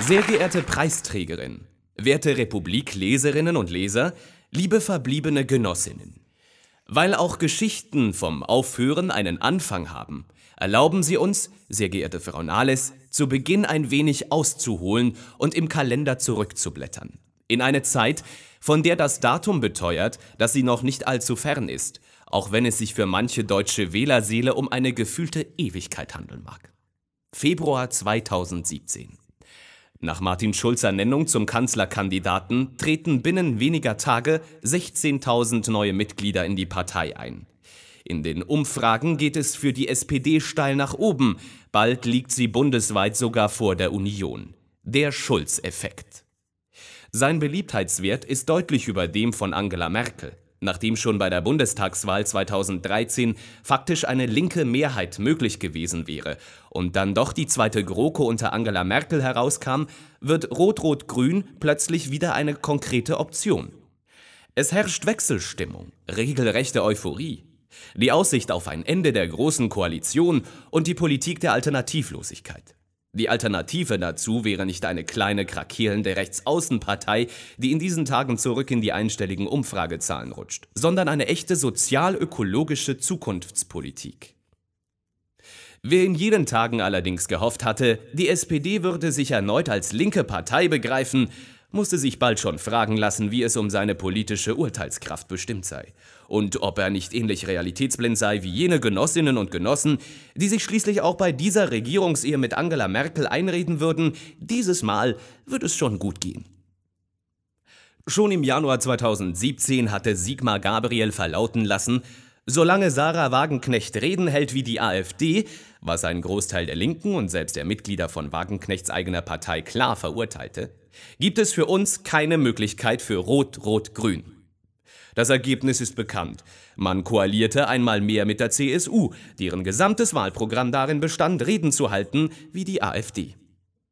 Sehr geehrte Preisträgerin, werte Republik-Leserinnen und Leser, liebe verbliebene Genossinnen. Weil auch Geschichten vom Aufhören einen Anfang haben, erlauben Sie uns, sehr geehrte Frau Nahles, zu Beginn ein wenig auszuholen und im Kalender zurückzublättern. In eine Zeit, von der das Datum beteuert, dass sie noch nicht allzu fern ist, auch wenn es sich für manche deutsche Wählerseele um eine gefühlte Ewigkeit handeln mag. Februar 2017. Nach Martin Schulzer Nennung zum Kanzlerkandidaten treten binnen weniger Tage 16.000 neue Mitglieder in die Partei ein. In den Umfragen geht es für die SPD steil nach oben, bald liegt sie bundesweit sogar vor der Union. Der Schulz-Effekt. Sein Beliebtheitswert ist deutlich über dem von Angela Merkel. Nachdem schon bei der Bundestagswahl 2013 faktisch eine linke Mehrheit möglich gewesen wäre und dann doch die zweite GroKo unter Angela Merkel herauskam, wird Rot-Rot-Grün plötzlich wieder eine konkrete Option. Es herrscht Wechselstimmung, regelrechte Euphorie. Die Aussicht auf ein Ende der Großen Koalition und die Politik der Alternativlosigkeit. Die Alternative dazu wäre nicht eine kleine, krakelende Rechtsaußenpartei, die in diesen Tagen zurück in die einstelligen Umfragezahlen rutscht, sondern eine echte sozial-ökologische Zukunftspolitik. Wer in jenen Tagen allerdings gehofft hatte, die SPD würde sich erneut als linke Partei begreifen, musste sich bald schon fragen lassen, wie es um seine politische Urteilskraft bestimmt sei und ob er nicht ähnlich realitätsblind sei wie jene Genossinnen und Genossen, die sich schließlich auch bei dieser Regierungsehe mit Angela Merkel einreden würden, dieses Mal wird es schon gut gehen. Schon im Januar 2017 hatte Sigmar Gabriel verlauten lassen, solange Sarah Wagenknecht Reden hält wie die AfD, was ein Großteil der Linken und selbst der Mitglieder von Wagenknechts eigener Partei klar verurteilte, gibt es für uns keine Möglichkeit für Rot-Rot-Grün. Das Ergebnis ist bekannt. Man koalierte einmal mehr mit der CSU, deren gesamtes Wahlprogramm darin bestand, Reden zu halten wie die AfD.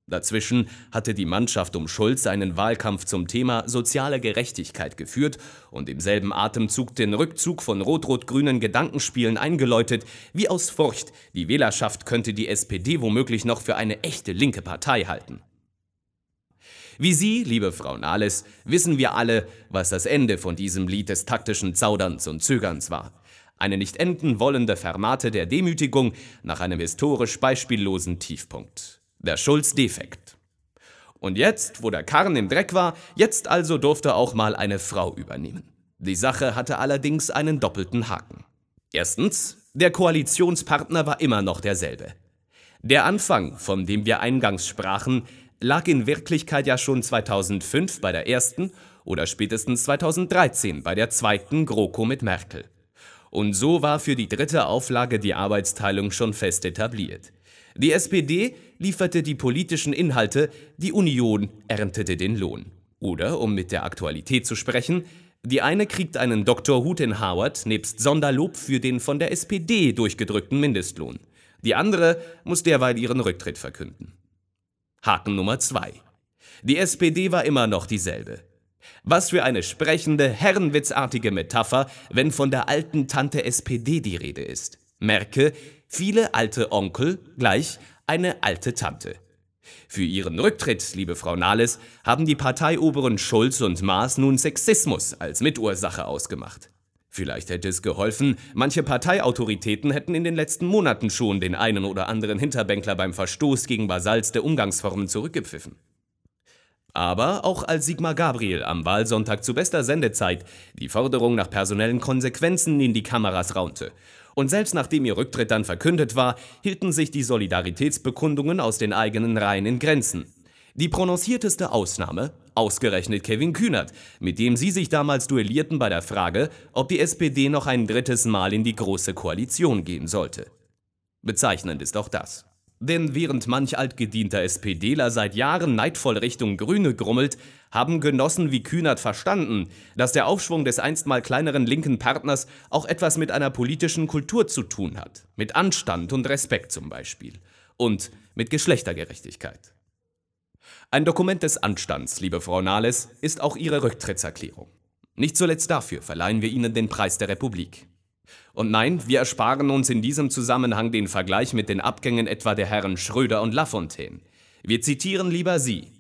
Dazwischen hatte die Mannschaft um Schulz einen Wahlkampf zum Thema soziale Gerechtigkeit geführt und im selben Atemzug den Rückzug von rot-rot-grünen Gedankenspielen eingeläutet, wie aus Furcht, die Wählerschaft könnte die SPD womöglich noch für eine echte linke Partei halten. Wie Sie, liebe Frau Nahles, wissen wir alle, was das Ende von diesem Lied des taktischen Zauderns und Zögerns war. Eine nicht enden wollende Fermate der Demütigung nach einem historisch beispiellosen Tiefpunkt. Der Schulz-Defekt. Und jetzt, wo der Karren im Dreck war, jetzt also durfte auch mal eine Frau übernehmen. Die Sache hatte allerdings einen doppelten Haken. Erstens, der Koalitionspartner war immer noch derselbe. Der Anfang, von dem wir eingangs sprachen, lag in Wirklichkeit ja schon 2005 bei der ersten oder spätestens 2013 bei der zweiten GroKo mit Merkel. Und so war für die dritte Auflage die Arbeitsteilung schon fest etabliert. Die SPD lieferte die politischen Inhalte, die Union erntete den Lohn. Oder, um mit der Aktualität zu sprechen, die eine kriegt einen Doktorhut in Harvard nebst Sonderlob für den von der SPD durchgedrückten Mindestlohn. Die andere muss derweil ihren Rücktritt verkünden. Haken Nummer zwei. Die SPD war immer noch dieselbe. Was für eine sprechende, herrenwitzartige Metapher, wenn von der alten Tante SPD die Rede ist. Merke, viele alte Onkel gleich eine alte Tante. Für ihren Rücktritt, liebe Frau Nahles, haben die Parteioberen Schulz und Maas nun Sexismus als Mitursache ausgemacht. Vielleicht hätte es geholfen, manche Parteiautoritäten hätten in den letzten Monaten schon den einen oder anderen Hinterbänkler beim Verstoß gegen Basalz der Umgangsformen zurückgepfiffen. Aber auch als Sigmar Gabriel am Wahlsonntag zu bester Sendezeit die Forderung nach personellen Konsequenzen in die Kameras raunte. Und selbst nachdem ihr Rücktritt dann verkündet war, hielten sich die Solidaritätsbekundungen aus den eigenen Reihen in Grenzen. Die prononcierteste Ausnahme, ausgerechnet Kevin Kühnert, mit dem sie sich damals duellierten bei der Frage, ob die SPD noch ein drittes Mal in die Große Koalition gehen sollte. Bezeichnend ist auch das. Denn während manch altgedienter SPDler seit Jahren neidvoll Richtung Grüne grummelt, haben Genossen wie Kühnert verstanden, dass der Aufschwung des einst mal kleineren linken Partners auch etwas mit einer politischen Kultur zu tun hat. Mit Anstand und Respekt zum Beispiel. Und mit Geschlechtergerechtigkeit. Ein Dokument des Anstands, liebe Frau Nahles, ist auch Ihre Rücktrittserklärung. Nicht zuletzt dafür verleihen wir Ihnen den Preis der Republik. Und nein, wir ersparen uns in diesem Zusammenhang den Vergleich mit den Abgängen etwa der Herren Schröder und Lafontaine. Wir zitieren lieber Sie,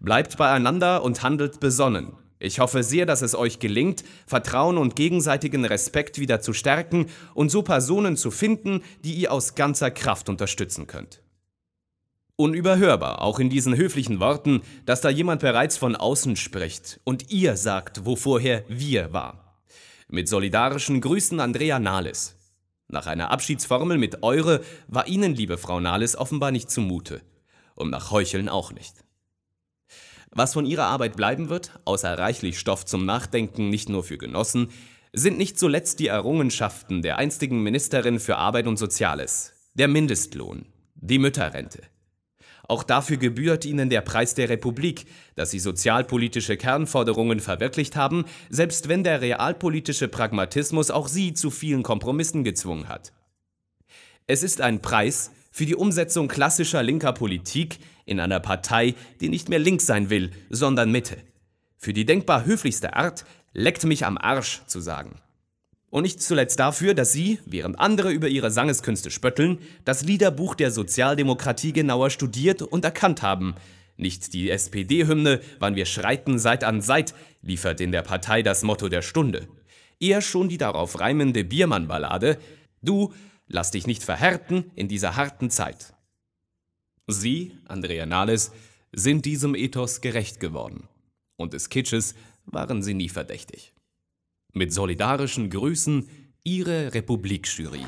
Bleibt beieinander und handelt besonnen. Ich hoffe sehr, dass es euch gelingt, Vertrauen und gegenseitigen Respekt wieder zu stärken und so Personen zu finden, die ihr aus ganzer Kraft unterstützen könnt. Unüberhörbar, auch in diesen höflichen Worten, dass da jemand bereits von außen spricht und ihr sagt, wo vorher wir war. Mit solidarischen Grüßen Andrea Nahles. Nach einer Abschiedsformel mit Eure war Ihnen, liebe Frau Nahles, offenbar nicht zumute. Und nach Heucheln auch nicht. Was von Ihrer Arbeit bleiben wird, außer reichlich Stoff zum Nachdenken nicht nur für Genossen, sind nicht zuletzt die Errungenschaften der einstigen Ministerin für Arbeit und Soziales, der Mindestlohn, die Mütterrente. Auch dafür gebührt ihnen der Preis der Republik, dass sie sozialpolitische Kernforderungen verwirklicht haben, selbst wenn der realpolitische Pragmatismus auch sie zu vielen Kompromissen gezwungen hat. Es ist ein Preis für die Umsetzung klassischer linker Politik in einer Partei, die nicht mehr links sein will, sondern Mitte. Für die denkbar höflichste Art, leckt mich am Arsch zu sagen. Und nicht zuletzt dafür, dass Sie, während andere über ihre Sangeskünste spötteln, das Liederbuch der Sozialdemokratie genauer studiert und erkannt haben. Nicht die SPD-Hymne, wann wir schreiten Seit an Seit, liefert in der Partei das Motto der Stunde. Eher schon die darauf reimende Biermann-Ballade, Du, lass dich nicht verhärten in dieser harten Zeit. Sie, Andrea Nahles, sind diesem Ethos gerecht geworden. Und des Kitsches waren sie nie verdächtig. Mit solidarischen Grüßen, Ihre Republikjury.